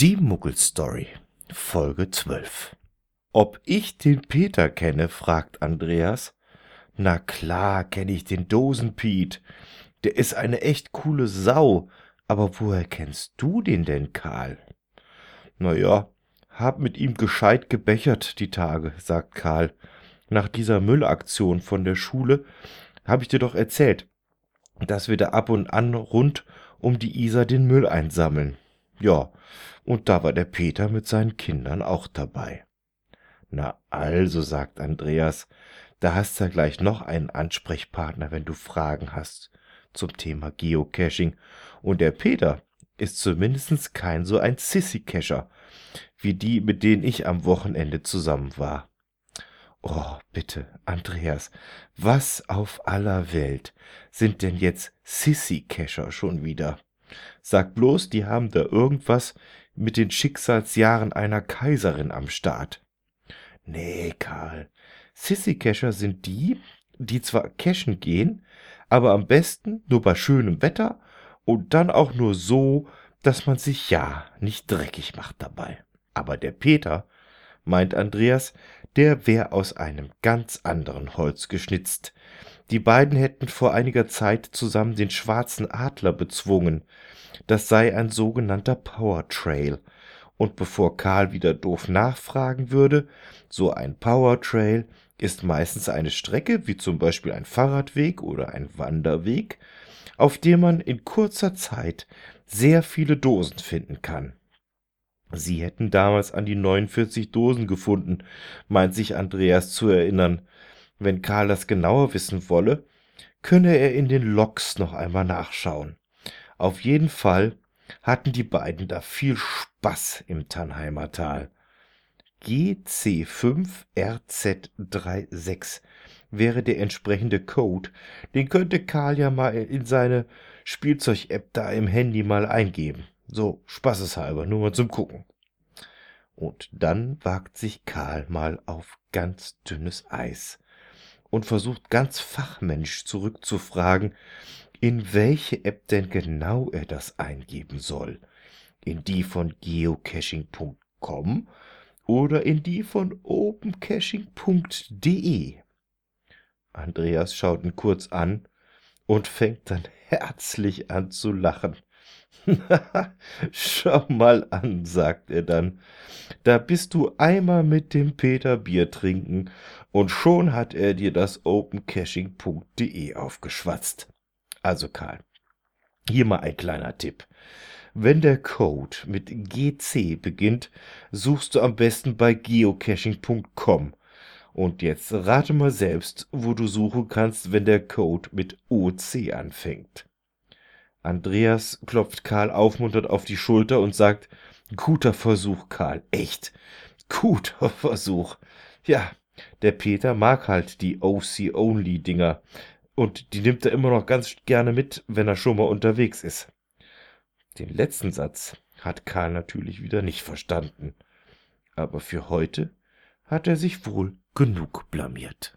Die Muggelstory, Folge 12. Ob ich den Peter kenne, fragt Andreas. Na klar kenne ich den Dosenpiet. Der ist eine echt coole Sau. Aber woher kennst du den denn, Karl? Na ja, hab mit ihm gescheit gebechert die Tage, sagt Karl. Nach dieser Müllaktion von der Schule hab ich dir doch erzählt, dass wir da ab und an rund um die Isar den Müll einsammeln. Ja, und da war der Peter mit seinen Kindern auch dabei. Na also, sagt Andreas, da hast du ja gleich noch einen Ansprechpartner, wenn du Fragen hast zum Thema Geocaching. Und der Peter ist zumindest kein so ein Sissy-Cacher, wie die, mit denen ich am Wochenende zusammen war. Oh, bitte, Andreas, was auf aller Welt sind denn jetzt Sissy-Cacher schon wieder? Sag bloß, die haben da irgendwas mit den Schicksalsjahren einer Kaiserin am Start. Nee, Karl. Sissy-Cacher sind die, die zwar cashen gehen, aber am besten nur bei schönem Wetter und dann auch nur so, dass man sich ja nicht dreckig macht dabei. Aber der Peter, meint Andreas, der wär aus einem ganz anderen Holz geschnitzt. Die beiden hätten vor einiger Zeit zusammen den schwarzen Adler bezwungen. Das sei ein sogenannter Power Trail. Und bevor Karl wieder doof nachfragen würde, so ein Power Trail ist meistens eine Strecke, wie zum Beispiel ein Fahrradweg oder ein Wanderweg, auf dem man in kurzer Zeit sehr viele Dosen finden kann. Sie hätten damals an die 49 Dosen gefunden, meint sich Andreas zu erinnern. Wenn Karl das genauer wissen wolle, könne er in den Loks noch einmal nachschauen. Auf jeden Fall hatten die beiden da viel Spaß im Tannheimer Tal. GC5RZ36 wäre der entsprechende Code. Den könnte Karl ja mal in seine Spielzeug-App da im Handy mal eingeben. So, spaßeshalber, nur mal zum Gucken. Und dann wagt sich Karl mal auf ganz dünnes Eis und versucht ganz fachmännisch zurückzufragen, in welche App denn genau er das eingeben soll. In die von geocaching.com oder in die von opencaching.de. Andreas schaut ihn kurz an und fängt dann herzlich an zu lachen. Schau mal an, sagt er dann. Da bist du einmal mit dem Peter Bier trinken und schon hat er dir das opencaching.de aufgeschwatzt. Also Karl, hier mal ein kleiner Tipp. Wenn der Code mit GC beginnt, suchst du am besten bei geocaching.com. Und jetzt rate mal selbst, wo du suchen kannst, wenn der Code mit OC anfängt. Andreas klopft Karl aufmunternd auf die Schulter und sagt, guter Versuch, Karl, echt, guter Versuch. Ja, der Peter mag halt die OC-Only-Dinger und die nimmt er immer noch ganz gerne mit, wenn er schon mal unterwegs ist. Den letzten Satz hat Karl natürlich wieder nicht verstanden. Aber für heute hat er sich wohl genug blamiert.